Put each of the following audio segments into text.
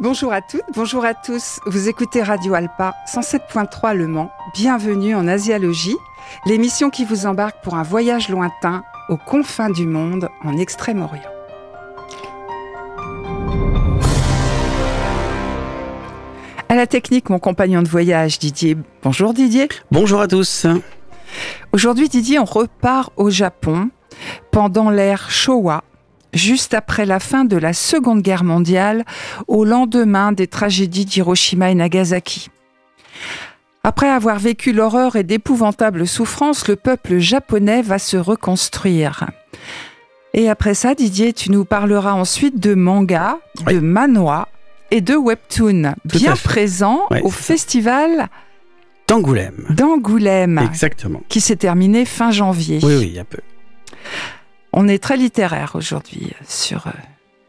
Bonjour à toutes, bonjour à tous. Vous écoutez Radio Alpa 107.3 Le Mans. Bienvenue en Asialogie, l'émission qui vous embarque pour un voyage lointain aux confins du monde en Extrême-Orient. À la technique, mon compagnon de voyage Didier. Bonjour Didier. Bonjour à tous. Aujourd'hui Didier, on repart au Japon pendant l'ère Showa juste après la fin de la Seconde Guerre mondiale, au lendemain des tragédies d'Hiroshima et Nagasaki. Après avoir vécu l'horreur et d'épouvantables souffrances, le peuple japonais va se reconstruire. Et après ça, Didier, tu nous parleras ensuite de manga, de manhwa et de webtoon, bien présents au festival d'Angoulême. D'Angoulême. Exactement. Qui s'est terminé fin janvier. Oui, oui, a peu. On est très littéraire aujourd'hui sur. Euh,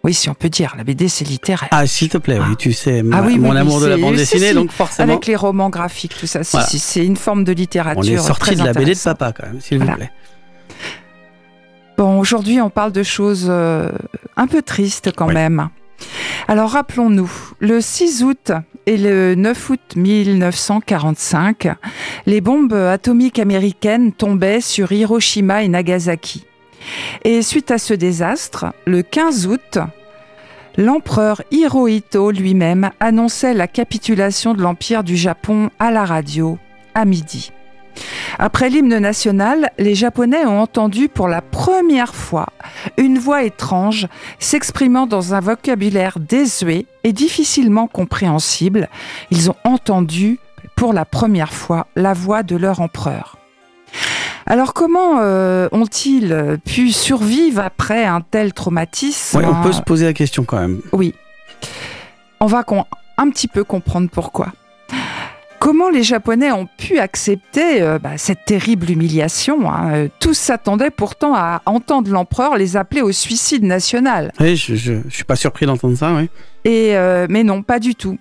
oui, si on peut dire, la BD c'est littéraire. Ah, s'il te plaît, oui, tu sais, ah mon amour de la bande dessinée, donc forcément. Avec les romans graphiques, tout ça, c'est une forme de littérature. On est sorti de la BD de papa quand même, s'il vous plaît. Bon, aujourd'hui, on parle de choses euh, un peu tristes quand même. Alors rappelons-nous, le 6 août et le 9 août 1945, les bombes atomiques américaines tombaient sur Hiroshima et Nagasaki. Et suite à ce désastre, le 15 août, l'empereur Hirohito lui-même annonçait la capitulation de l'Empire du Japon à la radio à midi. Après l'hymne national, les Japonais ont entendu pour la première fois une voix étrange s'exprimant dans un vocabulaire désuet et difficilement compréhensible. Ils ont entendu pour la première fois la voix de leur empereur. Alors comment euh, ont-ils pu survivre après un tel traumatisme? On peut se poser la question quand même. Oui. On va un petit peu comprendre pourquoi. Comment les Japonais ont pu accepter euh, bah, cette terrible humiliation hein? Euh, Tous s'attendaient pourtant à entendre l'empereur les appeler au suicide national. Oui, je ne suis pas surpris d'entendre ça, oui. Et, mais non, pas du tout.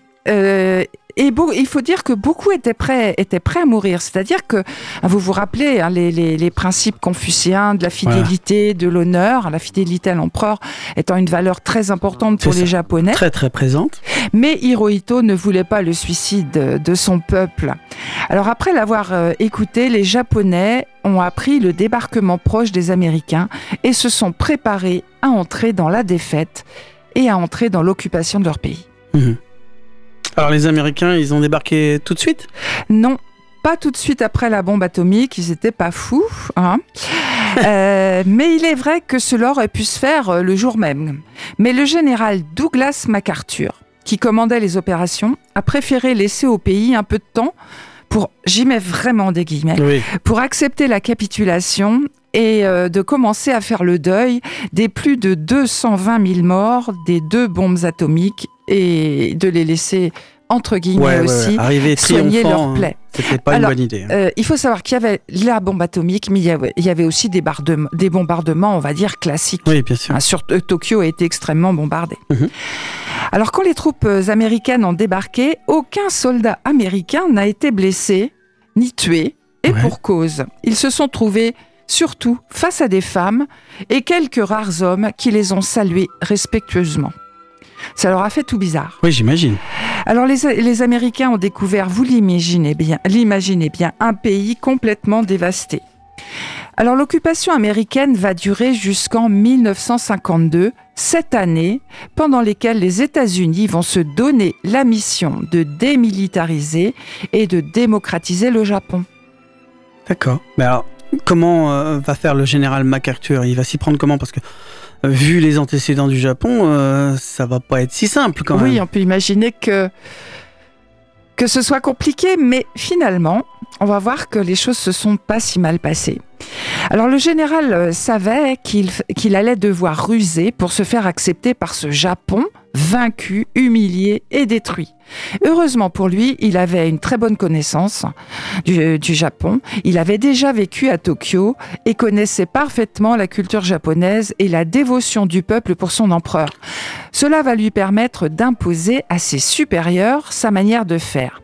Et il faut dire que beaucoup étaient prêts, étaient prêts à mourir. C'est-à-dire que, ah, vous vous rappelez, hein, les, principes confucéens de la fidélité, de l'honneur, la fidélité à l'empereur étant une valeur très importante pour les Japonais. Très, très présente. Mais Hirohito ne voulait pas le suicide de son peuple. Alors après l'avoir euh, écouté, les Japonais ont appris le débarquement proche des Américains et se sont préparés à entrer dans la défaite et à entrer dans l'occupation de leur pays. Mmh. Alors les Américains, ils ont débarqué tout de suite? Non, pas tout de suite après la bombe atomique, ils n'étaient pas fous. Hein. Euh, mais il est vrai que cela aurait pu se faire euh, le jour même. Mais le général Douglas MacArthur, qui commandait les opérations, a préféré laisser au pays un peu de temps pour, j'y mets vraiment des guillemets, pour accepter la capitulation et euh, de commencer à faire le deuil des plus de 220 000 morts des deux bombes atomiques et de les laisser entre guillemets aussi soigner leurs hein. plaies. C'était pas une bonne idée. Hein. Euh, il faut savoir qu'il y avait la bombe atomique, mais il y avait, aussi des, des, bombardements, on va dire, classiques. Oui, bien sûr. Hein, sur, euh, Tokyo a été extrêmement bombardé. Mhm. Alors, quand les troupes américaines ont débarqué, aucun soldat américain n'a été blessé ni tué, et pour cause. Ils se sont trouvés surtout face à des femmes et quelques rares hommes qui les ont salués respectueusement. Ça leur a fait tout bizarre. Oui, j'imagine. Alors les, Américains ont découvert, vous l'imaginez bien, l'imaginez bien, un pays complètement dévasté. Alors l'occupation américaine va durer jusqu'en 1952, cette année pendant lesquelles les États-Unis vont se donner la mission de démilitariser et de démocratiser le Japon. D'accord. Mais alors, comment euh, va faire le général MacArthur? Il va s'y prendre comment? Parce que vu les antécédents du Japon, euh, ça va pas être si simple quand même. Oui, on peut imaginer que que ce soit compliqué, mais finalement, on va voir que les choses se sont pas si mal passées. Alors le général euh, savait qu'il allait devoir ruser pour se faire accepter par ce Japon vaincu, humilié et détruit. Heureusement pour lui, il avait une très bonne connaissance du, Japon. Il avait déjà vécu à Tokyo et connaissait parfaitement la culture japonaise et la dévotion du peuple pour son empereur. Cela va lui permettre d'imposer à ses supérieurs sa manière de faire.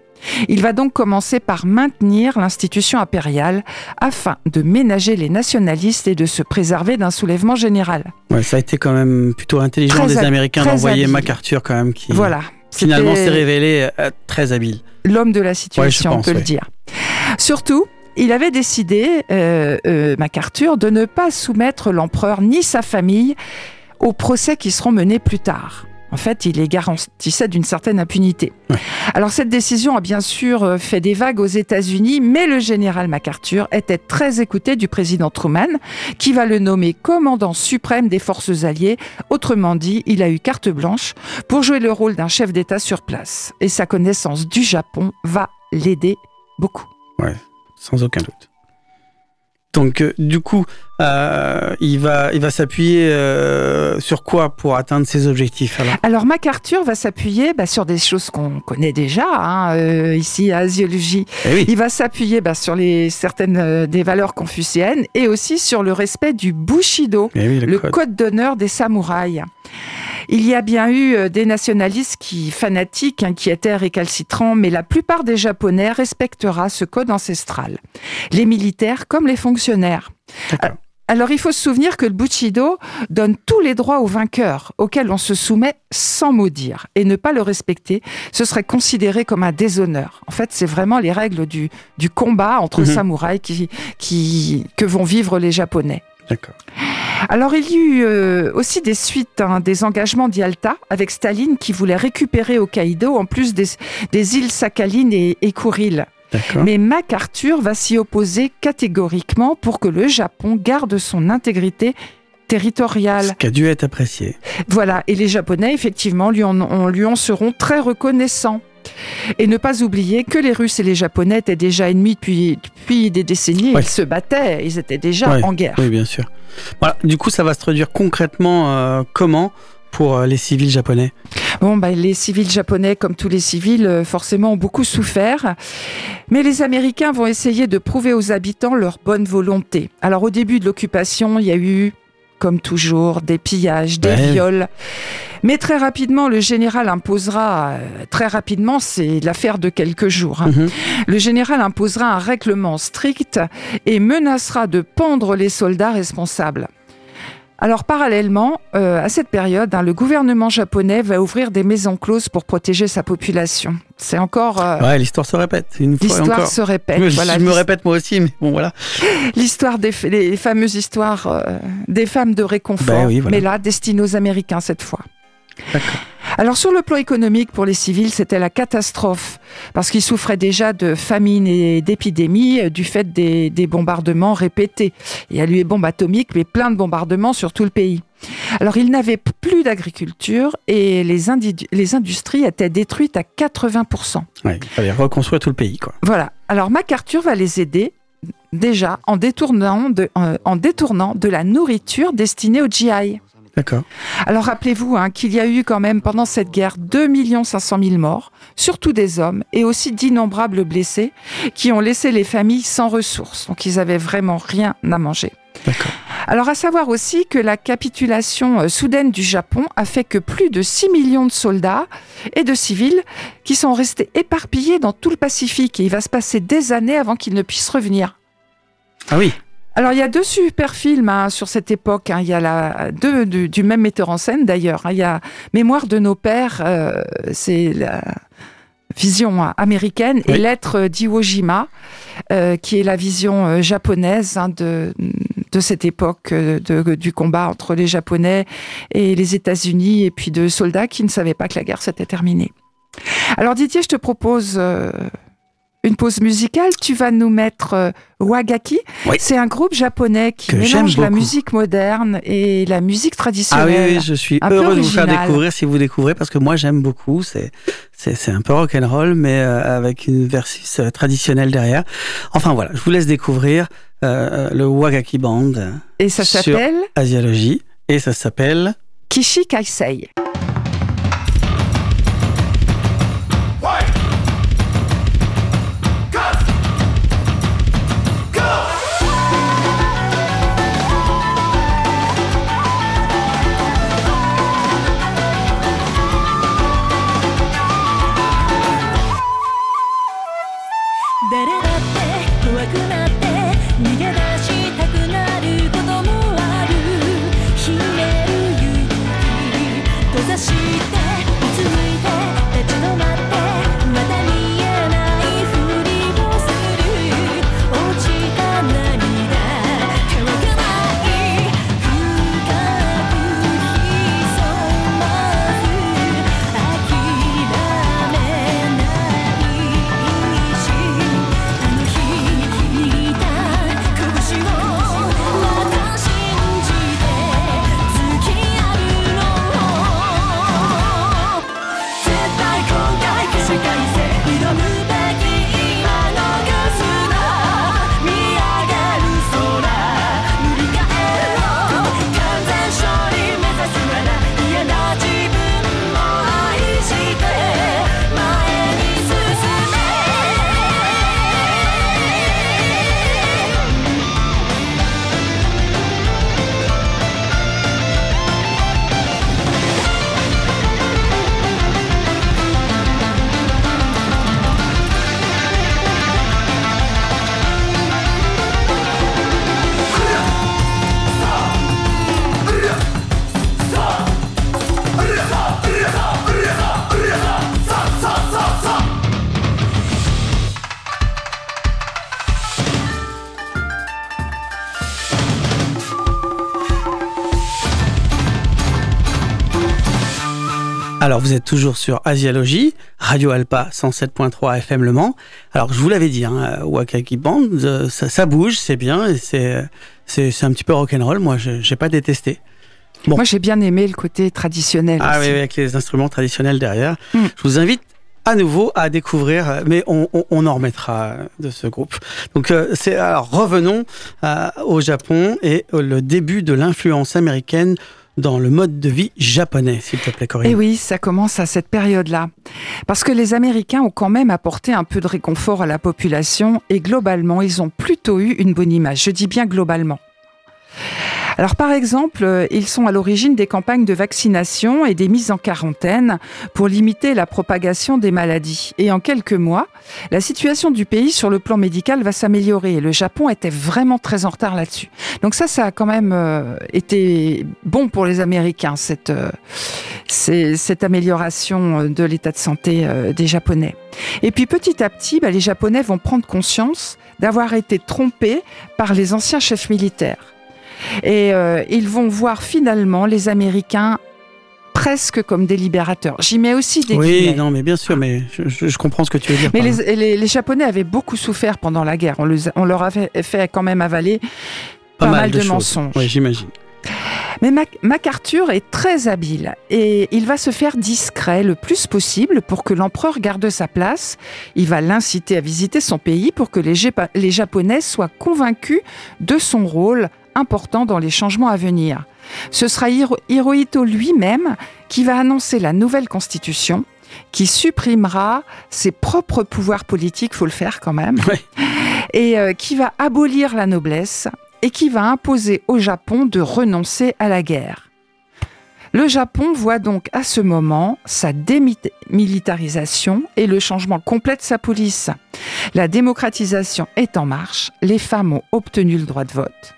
Il va donc commencer par maintenir l'institution impériale afin de ménager les nationalistes et de se préserver d'un soulèvement général. Ouais, ça a été quand même plutôt intelligent des Américains d'envoyer MacArthur quand même qui... Voilà, Finalement, c'est révélé euh, très habile. L'homme de la situation, on peut le dire. Surtout, il avait décidé, euh, euh, MacArthur, de ne pas soumettre l'empereur ni sa famille aux procès qui seront menés plus tard. En fait, il les garantissait d'une certaine impunité. Alors cette décision a bien sûr euh, fait des vagues aux États-Unis, mais le général MacArthur était très écouté du président Truman, qui va le nommer commandant suprême des forces alliées. Autrement dit, il a eu carte blanche pour jouer le rôle d'un chef d'État sur place. Et sa connaissance du Japon va l'aider beaucoup. Ouais, sans aucun doute. Donc, euh, du coup, euh, il va, il va s'appuyer euh, sur quoi pour atteindre ses objectifs Alors, MacArthur va s'appuyer bah, sur des choses qu'on connaît déjà hein, ici à Asiologie. Eh il va s'appuyer bah, sur les, certaines des valeurs confucéennes et aussi sur le respect du Bushido, eh le, code d'honneur des samouraïs. Il y a bien eu euh, des nationalistes qui fanatiques, hein, qui étaient récalcitrants, mais la plupart des Japonais respectera ce code ancestral. Les militaires comme les fonctionnaires. Alors il faut se souvenir que le Bushido donne tous les droits aux vainqueurs, auxquels on se soumet sans maudire. Et ne pas le respecter, ce serait considéré comme un déshonneur. En fait, c'est vraiment les règles du, du combat entre mhm. samouraïs qui, qui, que vont vivre les Japonais. D'accord. Alors il y eut euh, aussi des suites, hein, des engagements d'Yalta avec Staline qui voulait récupérer Hokkaido en plus des, îles Sakhalin et, et Kuril. Mais MacArthur va s'y opposer catégoriquement pour que le Japon garde son intégrité territoriale. Ce qui a dû être apprécié. Voilà, et les Japonais, effectivement, lui en, lui en seront très reconnaissants. Et ne pas oublier que les Russes et les Japonais étaient déjà ennemis depuis, depuis des décennies. Ils se battaient, ils étaient déjà en guerre. Oui, bien sûr. Voilà. Du coup, ça va se traduire concrètement euh, comment pour euh, les civils japonais? Bon, bah, les civils japonais, comme tous les civils, euh, forcément ont beaucoup souffert. Mais les Américains vont essayer de prouver aux habitants leur bonne volonté. Alors au début de l'occupation, il y a eu comme toujours, des pillages, des viols. Mais très rapidement, le général imposera, euh, très rapidement, c'est l'affaire de quelques jours, hein. mhm. le général imposera un règlement strict et menacera de pendre les soldats responsables. Alors parallèlement, euh, à cette période, hein, le gouvernement japonais va ouvrir des maisons closes pour protéger sa population. C'est encore... Euh, ouais, l'histoire se répète. L'histoire se répète. Je, voilà, je me répète moi aussi, mais bon voilà. L'histoire des les fameuses histoires euh, des femmes de réconfort, ben mais là, destinées aux Américains cette fois. Alors sur le plan économique, pour les civils, c'était la catastrophe, parce qu'ils souffraient déjà de famine et d'épidémies euh, du fait des, bombardements répétés. Il y a eu des bombes atomiques, mais plein de bombardements sur tout le pays. Alors ils n'avaient plus d'agriculture et les, les, industries étaient détruites à 80%. il fallait reconstruire tout le pays. Quoi. Voilà. Alors MacArthur va les aider déjà en détournant de, euh, en détournant de la nourriture destinée aux GI. D'accord. Alors rappelez-vous hein, qu'il y a eu quand même pendant cette guerre 2 500 000 morts, surtout des hommes, et aussi d'innombrables blessés qui ont laissé les familles sans ressources. Donc ils avaient vraiment rien à manger. D'accord. Alors à savoir aussi que la capitulation euh, soudaine du Japon a fait que plus de 6 millions de soldats et de civils qui sont restés éparpillés dans tout le Pacifique et il va se passer des années avant qu'ils ne puissent revenir. Ah oui. Alors il y a deux super films hein, sur cette époque. Hein. Il y a la, deux du, même metteur en scène d'ailleurs. Hein. Il y a Mémoire de nos pères, euh, c'est la vision américaine, et Lettre d'Iwo Jima, euh, qui est la vision euh, japonaise de, de cette époque de, du combat entre les Japonais et les États-Unis, et puis de soldats qui ne savaient pas que la guerre s'était terminée. Alors Didier, je te propose une pause musicale. Tu vas nous mettre euh, Wagaki. C'est un groupe japonais qui mélange la musique moderne et la musique traditionnelle. Ah oui, je suis heureux de vous faire découvrir si vous découvrez parce que moi j'aime beaucoup. C'est c'est un peu rock and roll mais euh, avec une versus euh, traditionnelle derrière. Enfin voilà, je vous laisse découvrir le Wagaki Band. Et ça s'appelle Asiologie et ça s'appelle Kishi Kaisei. Alors, vous êtes toujours sur Asialogie, Radio Alpa 107.3 FM Le Mans. Alors, je vous l'avais dit, hein, Wakaki Band, euh, ça, bouge, c'est bien, c'est, c'est, un petit peu rock'n'roll. Moi, je n'ai pas détesté. Moi, j'ai bien aimé le côté traditionnel. Ah oui, avec les instruments traditionnels derrière. Hmm. Je vous invite à nouveau à découvrir, mais on, en remettra de ce groupe. Donc, euh, c'est alors revenons euh, au Japon et le début de l'influence américaine dans le mode de vie japonais, s'il te plaît, Corinne. Et oui, ça commence à cette période-là. Parce que les Américains ont quand même apporté un peu de réconfort à la population et globalement, ils ont plutôt eu une bonne image. Je dis bien globalement. Alors par exemple, euh, ils sont à l'origine des campagnes de vaccination et des mises en quarantaine pour limiter la propagation des maladies. Et en quelques mois, la situation du pays sur le plan médical va s'améliorer. Le Japon était vraiment très en retard là-dessus. Donc ça, ça a quand même euh, été bon pour les Américains, cette, euh, cette amélioration de l'état de santé des Japonais. Et puis petit à petit, bah, les Japonais vont prendre conscience d'avoir été trompés par les anciens chefs militaires. Et euh, ils vont voir finalement les Américains presque comme des libérateurs. J'y mets aussi des Oui, non, mais bien sûr, mais je, comprends ce que tu veux dire. Mais les, Japonais avaient beaucoup souffert pendant la guerre. On, leur avait fait quand même avaler pas, mal, de, mensonges. Oui, j'imagine. Mais MacArthur est très habile et il va se faire discret le plus possible pour que l'empereur garde sa place. Il va l'inciter à visiter son pays pour que les, les Japonais soient convaincus de son rôle important dans les changements à venir. Ce sera Hirohito lui-même qui va annoncer la nouvelle constitution qui supprimera ses propres pouvoirs politiques, faut le faire quand même, et euh, qui va abolir la noblesse et qui va imposer au Japon de renoncer à la guerre. Le Japon voit donc à ce moment sa démilitarisation et le changement complet de sa police. La démocratisation est en marche, les femmes ont obtenu le droit de vote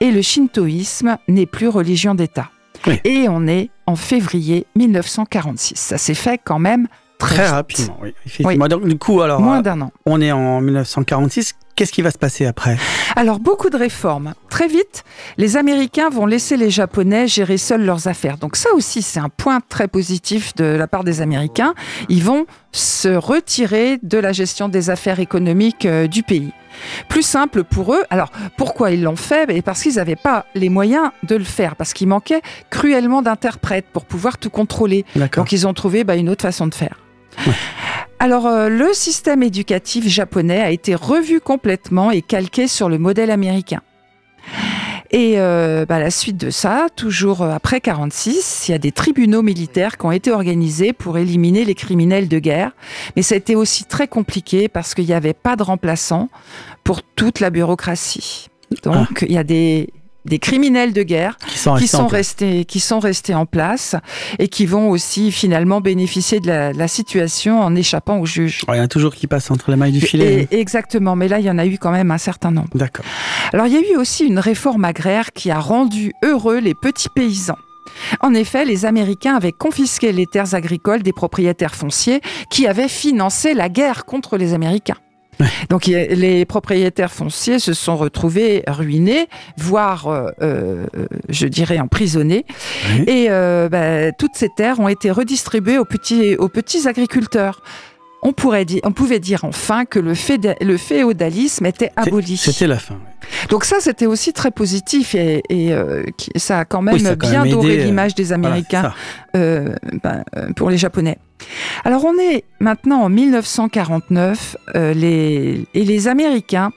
et le shintoïsme n'est plus religion d'État. Et on est en février 1946. Ça s'est fait quand même très, rapidement. Oui, du coup, alors, moins d'un an. On est en 1946. Qu'est-ce qui va se passer après? Alors, beaucoup de réformes. Très vite, les Américains vont laisser les Japonais gérer seuls leurs affaires. Donc ça aussi, c'est un point très positif de la part des Américains. Ils vont se retirer de la gestion des affaires économiques euh, du pays. Plus simple pour eux. Alors, pourquoi ils l'ont fait? Et Parce qu'ils n'avaient pas les moyens de le faire, parce qu'il manquait cruellement d'interprètes pour pouvoir tout contrôler. Donc, ils ont trouvé bah, une autre façon de faire. Alors, euh, le système éducatif japonais a été revu complètement et calqué sur le modèle américain. Et euh, bah, la suite de ça, toujours euh, après 46, il y a des tribunaux militaires qui ont été organisés pour éliminer les criminels de guerre. Mais ça a été aussi très compliqué parce qu'il n'y avait pas de remplaçant pour toute la bureaucratie. Donc, il y a des, des criminels de guerre qui sont, restés, qui sont restés en place et qui vont aussi finalement bénéficier de la, situation en échappant au juge. Il y en a toujours qui passent entre les mailles du filet. exactement, mais là il y en a eu quand même un certain nombre. D'accord. Alors il y a eu aussi une réforme agraire qui a rendu heureux les petits paysans. En effet, les Américains avaient confisqué les terres agricoles des propriétaires fonciers qui avaient financé la guerre contre les Américains. Donc les propriétaires fonciers se sont retrouvés ruinés, voire, euh, euh, je dirais, emprisonnés. Et euh, bah, toutes ces terres ont été redistribuées aux petits, aux petits agriculteurs. On, pourrait dire, on pouvait dire enfin que le, le féodalisme était aboli. C'était la fin. Donc ça, c'était aussi très positif et, ça a quand même bien doré l'image des Américains ben, pour les Japonais. Alors on est maintenant en 1949 euh, les, et les Américains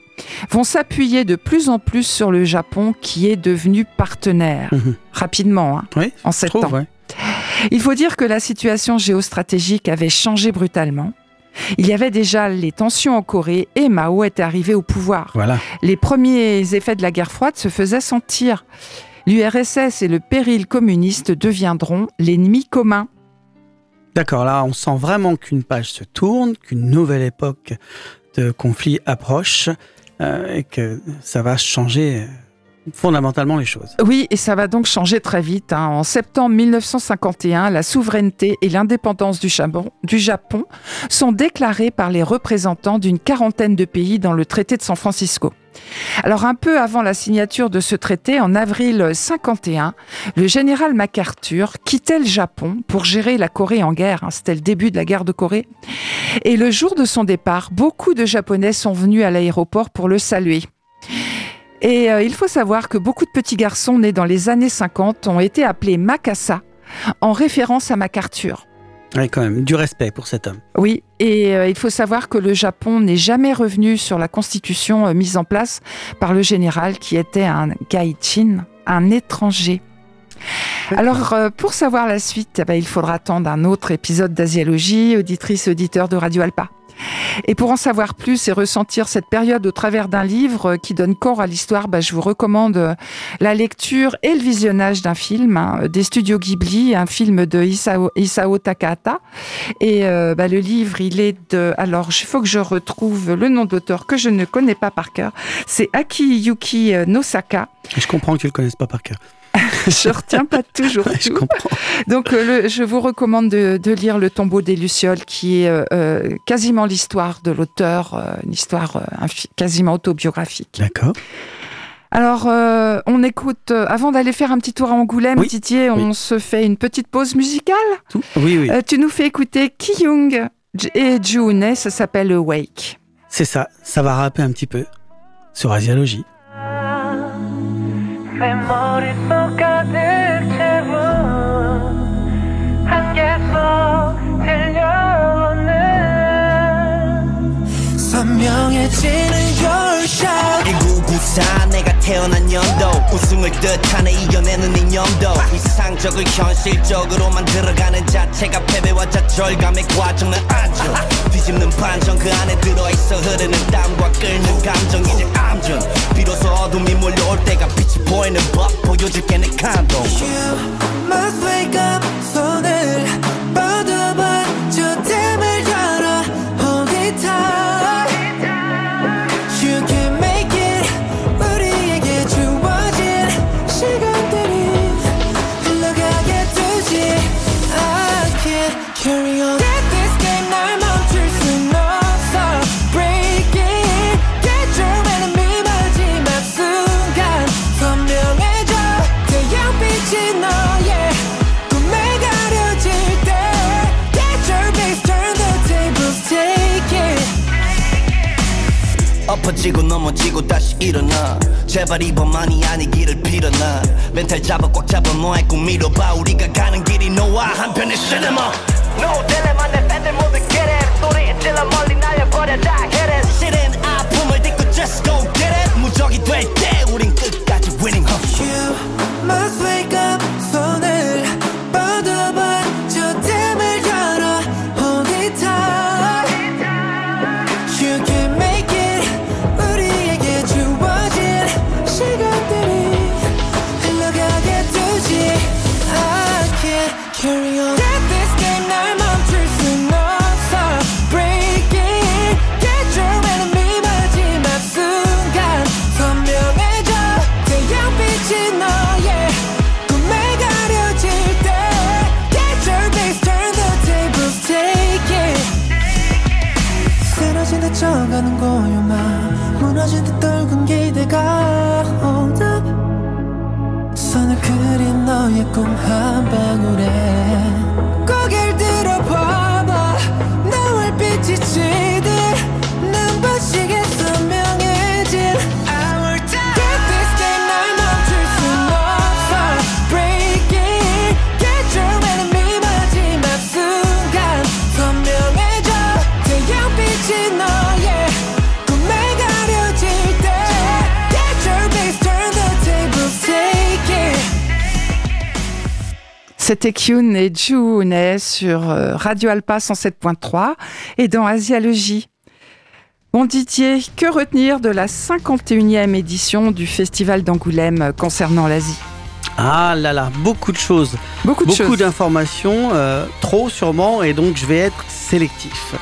vont s'appuyer de plus en plus sur le Japon qui est devenu partenaire mhm. rapidement hein, en sept ans. Il faut dire que la situation géostratégique avait changé brutalement. Il y avait déjà les tensions en Corée et Mao était arrivé au pouvoir. Voilà. Les premiers effets de la guerre froide se faisaient sentir. L'URSS et le péril communiste deviendront l'ennemi commun. D'accord, là on sent vraiment qu'une page se tourne, qu'une nouvelle époque de conflit approche euh, et que ça va changer euh, fondamentalement les choses. Oui, et ça va donc changer très vite. Hein. En septembre 1951, la souveraineté et l'indépendance du, Japon sont déclarées par les représentants d'une quarantaine de pays dans le traité de San Francisco. Alors un peu avant la signature de ce traité, en avril 51, le général MacArthur quittait le Japon pour gérer la Corée en guerre. Hein. C'était le début de la guerre de Corée. Et le jour de son départ, beaucoup de Japonais sont venus à l'aéroport pour le saluer. Et euh, il faut savoir que beaucoup de petits garçons nés dans les années 50 ont été appelés Makasa en référence à MacArthur. Oui, quand même, du respect pour cet homme. Oui, et euh, il faut savoir que le Japon n'est jamais revenu sur la constitution euh, mise en place par le général qui était un gaichin, un étranger. Alors, euh, pour savoir la suite, eh ben, il faudra attendre un autre épisode d'Asiologie, auditrice, auditeur de Radio Alpa. Et pour en savoir plus et ressentir cette période au travers d'un livre qui donne corps à l'histoire, bah, je vous recommande euh, la lecture et le visionnage d'un film hein, des studios Ghibli, un film de Isao, Takahata. Et euh, bah, le livre, il est de... Alors, il faut que je retrouve le nom d'auteur que je ne connais pas par cœur. C'est Akiyuki euh, Nosaka. Je comprends que tu ne le connaisses pas par cœur. je retiens pas toujours. je comprends. Donc, euh, je vous recommande de, lire Le tombeau des Lucioles, qui est euh, euh, quasiment l'histoire de l'auteur, une histoire quasiment autobiographique. D'accord. Alors, on écoute, avant d'aller faire un petit tour à Angoulême, oui, Didier, on se fait une petite pause musicale. Oui, oui. tu nous fais écouter Ki-Young et June, ça s'appelle Wake. C'est ça, ça va rapper un petit peu sur Asiologie. 내 머릿속 가득 채워 한계속 들려오는 선명해지는 shot 1994 내가 태어난 연도. 우승을 뜻하네 이겨내는 이념도. 이상적을 현실적으로 만들어가는 자체가 패배와 좌절감의 과정은 아주 뒤집는 반전 그 안에 들어있어 흐르는 땀과 끓는 감정. 이제 암전 법 보여줄게 내 엎어지고 넘어지고 다시 일어나. 제발 이번만이 아니기를 빌어나 멘탈 잡아 꽉 잡아 너의 꿈 이뤄봐. 우리가 가는 길이 너와 한편의 시네마 No dilemma 내 팬들 모두 get it. 소리 질러 멀리 날려버려 다 hit it. 실은 아픔을 딛고 just go get it. 무적이 될 C'était Kyun et June sur euh, Radio Alpa 107.3 et dans Asialogie. Bon Didier, que retenir de la 51e édition du Festival d'Angoulême concernant l'Asie? Ah là là, beaucoup de choses. Beaucoup de Beaucoup d'informations, euh, trop sûrement, et donc je vais être sélectif.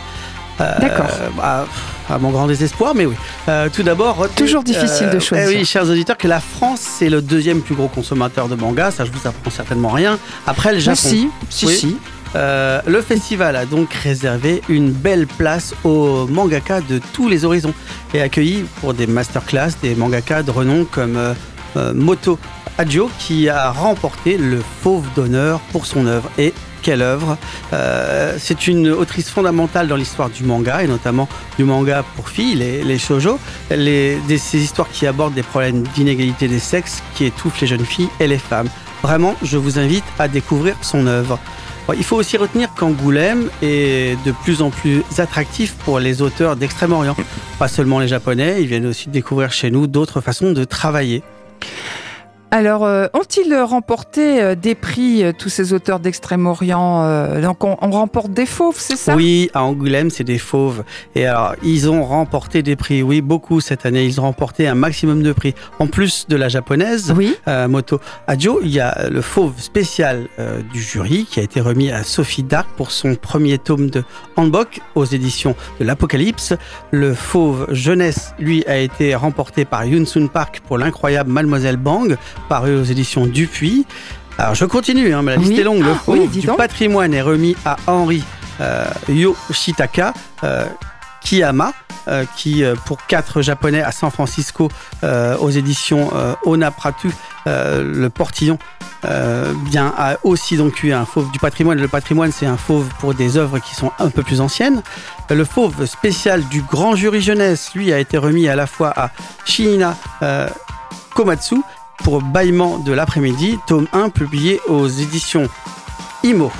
Euh, D'accord. bah, à mon grand désespoir, mais oui. Euh, tout d'abord, retenez, Toujours difficile de eh choisir. oui, chers auditeurs, que la France, c'est le deuxième plus gros consommateur de manga. Ça, je vous apprends certainement rien. Après le Japon. si, si, Oui. si. le festival a donc réservé une belle place aux mangaka de tous les horizons et accueilli pour des masterclass des mangaka de renom comme Moto Adjo qui a remporté le Fauve d'honneur pour son œuvre. Et quelle œuvre euh, C'est une autrice fondamentale dans l'histoire du manga et notamment du manga pour filles, les, les shoujo, les, ces histoires qui abordent des problèmes d'inégalité des sexes qui étouffent les jeunes filles et les femmes. Vraiment, je vous invite à découvrir son œuvre. il faut aussi retenir qu'Angoulême est de plus en plus attractif pour les auteurs d'Extrême-Orient. Pas seulement les Japonais, ils viennent aussi découvrir chez nous d'autres façons de travailler. Alors, euh, ont-ils remporté euh, des prix, euh, tous ces auteurs d'Extrême-Orient Donc, on, remporte des fauves, c'est ça? Oui, à Angoulême, c'est des fauves. Et alors, ils ont remporté des prix, oui, beaucoup cette année. Ils ont remporté un maximum de prix. En plus de la japonaise, oui. Moto Adjo, il y a le fauve spécial du jury qui a été remis à Sophie Dark pour son premier tome de Handbook aux éditions de l'Apocalypse. Le fauve jeunesse, lui, a été remporté par Yoon Sun Park pour l'incroyable Mademoiselle Bang paru aux éditions Dupuis. Alors je continue, hein, mais la liste est longue. Le ah, du patrimoine est remis à Henri euh, Yoshitaka euh, Kiyama, euh, qui pour quatre japonais à San Francisco aux éditions Onapratu, le portillon, bien a aussi donc eu un fauve du patrimoine. Le patrimoine, c'est un fauve pour des œuvres qui sont un peu plus anciennes. Le fauve spécial du grand jury jeunesse, lui, a été remis à la fois à Shiina Komatsu pour Bâillement de l'après-midi, tome 1 publié aux éditions IMO.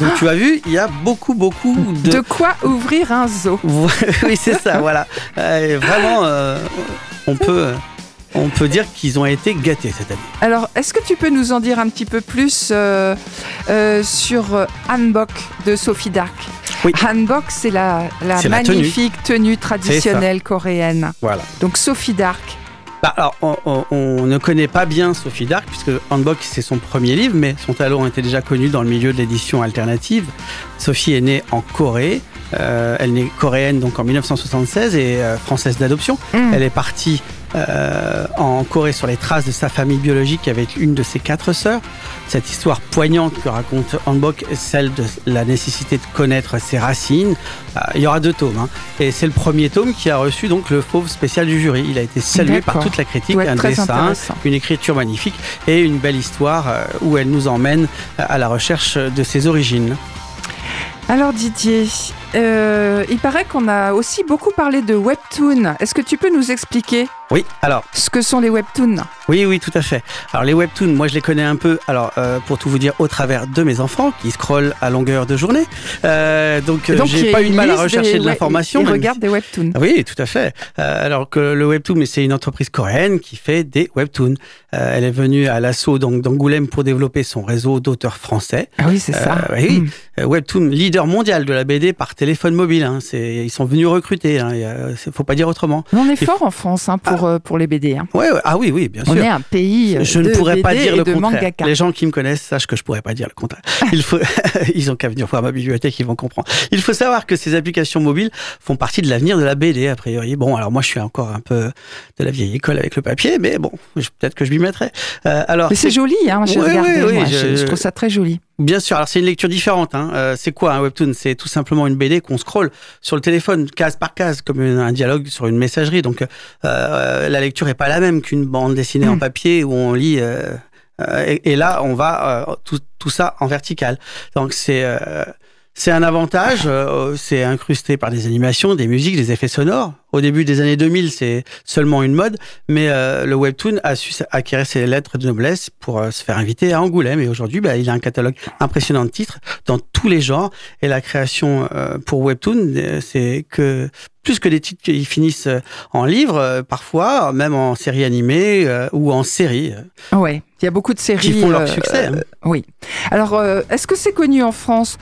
Donc tu as vu, il y a beaucoup, beaucoup de... De quoi ouvrir un zoo. oui, c'est ça, voilà. Euh, vraiment, euh, on peut... On peut dire qu'ils ont été gâtés cette année. Alors, est-ce que tu peux nous en dire un petit peu plus euh, sur Hanbok de Sophie Dark? Oui. Hanbok, c'est la, la magnifique tenue traditionnelle coréenne. Voilà. Donc Sophie Dark, bah, alors, on, ne connaît pas bien Sophie Dark, puisque Handbook, c'est son premier livre, mais son talent était déjà connu dans le milieu de l'édition alternative. Sophie est née en Corée. Euh, elle est coréenne donc en 1976 et euh, française d'adoption. Mm. Elle est partie euh, en Corée sur les traces de sa famille biologique avec une de ses quatre sœurs. Cette histoire poignante que raconte Hanbok celle de la nécessité de connaître ses racines. Euh, il y aura deux tomes, hein. et c'est le premier tome qui a reçu donc le fauve spécial du jury. Il a été salué par toute la critique, un dessin, une écriture magnifique et une belle histoire euh, où elle nous emmène à la recherche de ses origines. Alors Didier, euh, il paraît qu'on a aussi beaucoup parlé de webtoon. Est-ce que tu peux nous expliquer Oui, alors. Ce que sont les webtoons Oui, oui, tout à fait. Alors les webtoons, moi je les connais un peu, alors euh, pour tout vous dire, au travers de mes enfants qui scrollent à longueur de journée. Euh, donc, j'ai pas eu de mal à rechercher de l'information. Ils regardent des webtoons. Oui, tout à fait. alors que le webtoon, c'est une entreprise coréenne qui fait des webtoons. elle est venue à l'assaut d'Angoulême pour développer son réseau d'auteurs français. Ah oui, c'est ça. Oui, hmm. webtoon, leader mondial de la BD par téléphone mobile. Hein. ils sont venus recruter. Il ne faut pas dire autrement. On est fort en France hein, pour, ah. euh, pour les BD. Hein. Ouais, ah oui, oui, bien sûr. On est un pays. Euh, je ne pourrais pas dire le contraire. Les gens qui me connaissent sachent que je ne pourrais pas dire le contraire. Il faut, ils ont qu'à venir voir ma bibliothèque, ils vont comprendre. Il faut savoir que ces applications mobiles font partie de l'avenir de la BD, a priori. Bon, alors moi, je suis encore un peu de la vieille école avec le papier, mais bon, peut-être que je m'y mettrai. Euh, alors, mais c'est joli, hein, j'ai regardé. moi, je, je trouve ça très joli. Bien sûr, alors c'est une lecture différente. Hein. Euh, c'est quoi un webtoon? C'est tout simplement une BD qu'on scrolle sur le téléphone, case par case, comme un dialogue sur une messagerie. Donc euh, la lecture est pas la même qu'une bande dessinée en hmm. papier où on lit. Euh, et, et, là, on va tout, tout, ça en vertical. Donc c'est c'est un avantage, euh, c'est incrusté par des animations, des musiques, des effets sonores. Au début des années 2000, c'est seulement une mode, mais euh, le webtoon a su acquérir ses lettres de noblesse pour euh, se faire inviter à Angoulême. Et aujourd'hui, bah, il a un catalogue impressionnant de titres dans tous les genres. Et la création pour webtoon, c'est que plus que des titres qui finissent en livre, parfois même en série animée ou en série. Ouais, il y a beaucoup de séries qui font leur succès. Hein. oui. Alors, est-ce que c'est connu en France?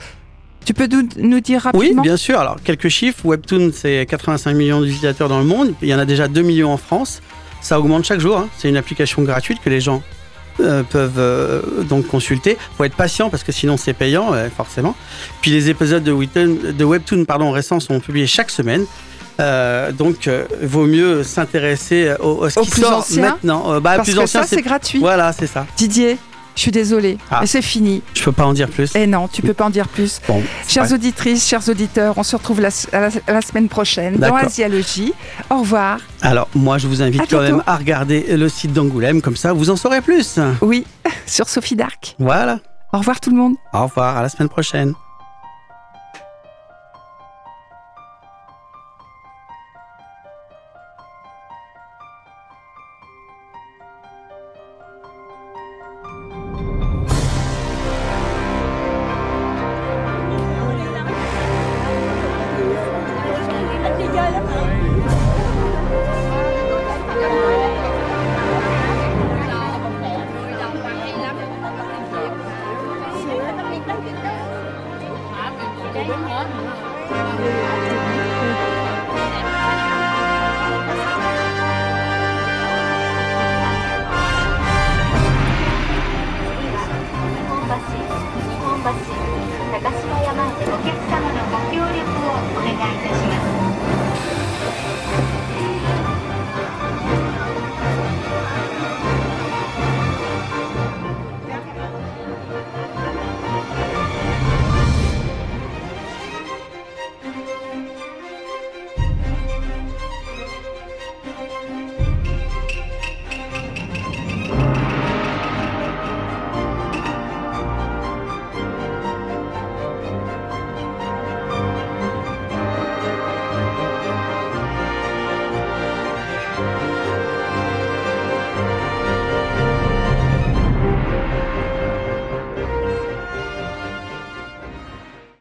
Tu peux nous, dire rapidement? Oui, bien sûr. Alors, quelques chiffres. Webtoon, c'est 85 millions d'utilisateurs dans le monde. Il y en a déjà 2 millions en France. Ça augmente chaque jour. Hein. C'est une application gratuite que les gens euh, peuvent euh, donc consulter. Faut être patient parce que sinon c'est payant, euh, forcément. Puis les épisodes de, Webtoon, de Webtoon pardon, récents sont publiés chaque semaine. donc, vaut mieux s'intéresser au, ce qui plus sort maintenant. Bah, parce plus que ça, c'est gratuit. Voilà, c'est ça. Didier, Je suis désolée, Ah. mais c'est fini. Je peux pas en dire plus? Et non, tu peux pas en dire plus. Bon, Chères ouais. auditrices, chers auditeurs, on se retrouve la, semaine prochaine dans D'accord. Asialogie. Au revoir. Alors, moi, je vous invite À quand bientôt. même à regarder le site d'Angoulême, comme ça, vous en saurez plus. Oui, sur Sophie Darc. Voilà. Au revoir tout le monde. Au revoir, à la semaine prochaine.